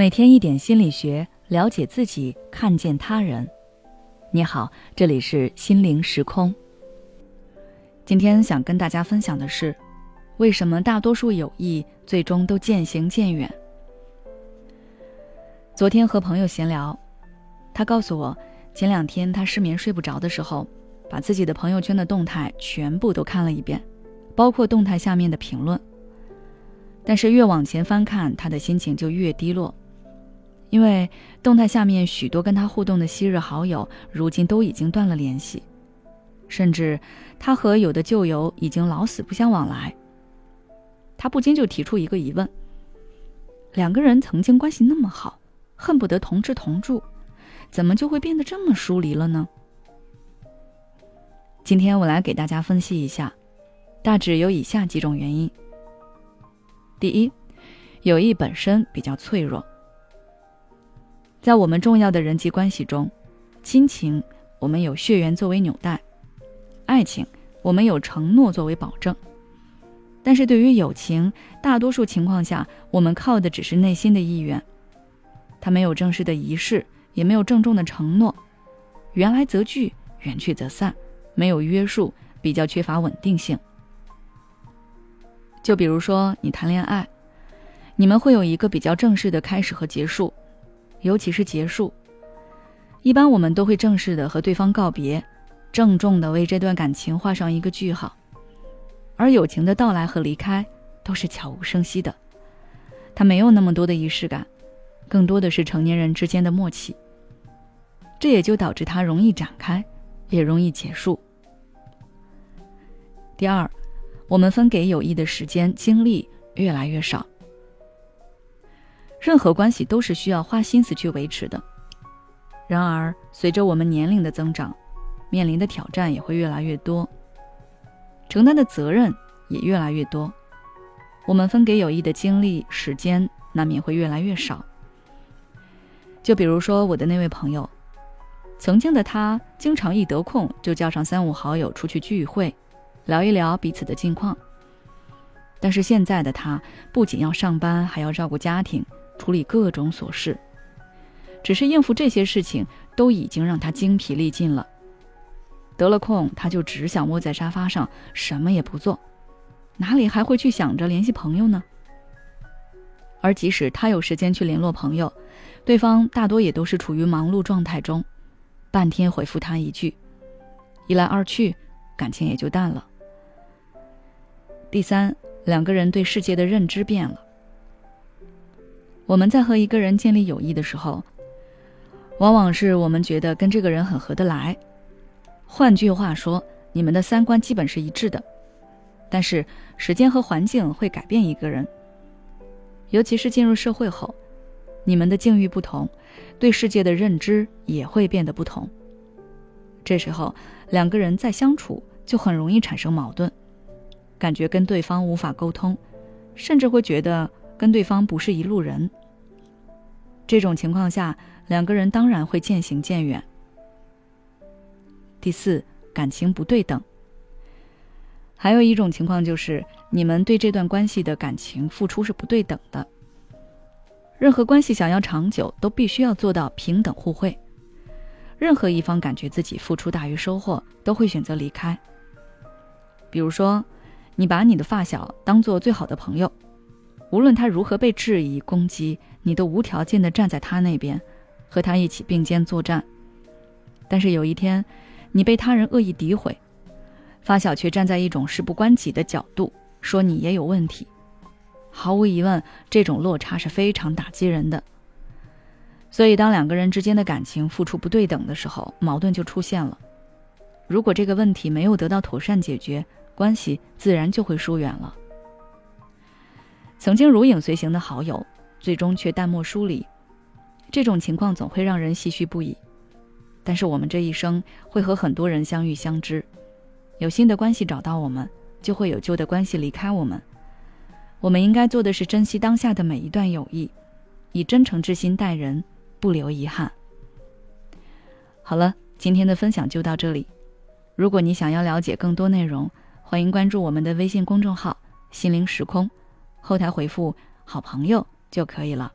每天一点心理学，了解自己，看见他人。你好，这里是心灵时空。今天想跟大家分享的是，为什么大多数友谊最终都渐行渐远？昨天和朋友闲聊，他告诉我，前两天他失眠睡不着的时候，把自己的朋友圈的动态全部都看了一遍，包括动态下面的评论。但是越往前翻看，他的心情就越低落。因为动态下面许多跟他互动的昔日好友，如今都已经断了联系，甚至他和有的旧友已经老死不相往来。他不禁就提出一个疑问：两个人曾经关系那么好，恨不得同吃同住，怎么就会变得这么疏离了呢？今天我来给大家分析一下，大致有以下几种原因。第一，友谊本身比较脆弱。在我们重要的人际关系中，亲情我们有血缘作为纽带，爱情我们有承诺作为保证，但是对于友情，大多数情况下我们靠的只是内心的意愿，它没有正式的仪式，也没有郑重的承诺，缘来则聚，缘去则散，没有约束，比较缺乏稳定性。就比如说你谈恋爱，你们会有一个比较正式的开始和结束。尤其是结束，一般我们都会正式的和对方告别，郑重的为这段感情画上一个句号。而友情的到来和离开都是悄无声息的，它没有那么多的仪式感，更多的是成年人之间的默契。这也就导致它容易展开，也容易结束。第二，我们分给友谊的时间精力越来越少。任何关系都是需要花心思去维持的。然而，随着我们年龄的增长，面临的挑战也会越来越多，承担的责任也越来越多，我们分给友谊的精力、时间难免会越来越少。就比如说我的那位朋友，曾经的他经常一得空就叫上三五好友出去聚会，聊一聊彼此的近况。但是现在的他不仅要上班，还要照顾家庭。处理各种琐事，只是应付这些事情都已经让他精疲力尽了。得了空，他就只想窝在沙发上，什么也不做，哪里还会去想着联系朋友呢？而即使他有时间去联络朋友，对方大多也都是处于忙碌状态中，半天回复他一句，一来二去，感情也就淡了。第三，两个人对世界的认知变了。我们在和一个人建立友谊的时候，往往是我们觉得跟这个人很合得来，换句话说，你们的三观基本是一致的。但是时间和环境会改变一个人，尤其是进入社会后，你们的境遇不同，对世界的认知也会变得不同。这时候两个人再相处就很容易产生矛盾，感觉跟对方无法沟通，甚至会觉得跟对方不是一路人。这种情况下，两个人当然会渐行渐远。第四，感情不对等。还有一种情况就是，你们对这段关系的感情付出是不对等的。任何关系想要长久，都必须要做到平等互惠。任何一方感觉自己付出大于收获，都会选择离开。比如说，你把你的发小当做最好的朋友。无论他如何被质疑攻击，你都无条件的站在他那边，和他一起并肩作战。但是有一天，你被他人恶意诋毁，发小却站在一种事不关己的角度说你也有问题。毫无疑问，这种落差是非常打击人的。所以，当两个人之间的感情付出不对等的时候，矛盾就出现了。如果这个问题没有得到妥善解决，关系自然就会疏远了。曾经如影随形的好友，最终却淡漠疏离，这种情况总会让人唏嘘不已。但是我们这一生会和很多人相遇相知，有新的关系找到我们，就会有旧的关系离开我们。我们应该做的是珍惜当下的每一段友谊，以真诚之心待人，不留遗憾。好了，今天的分享就到这里。如果你想要了解更多内容，欢迎关注我们的微信公众号“心灵时空”。后台回复“好朋友”就可以了。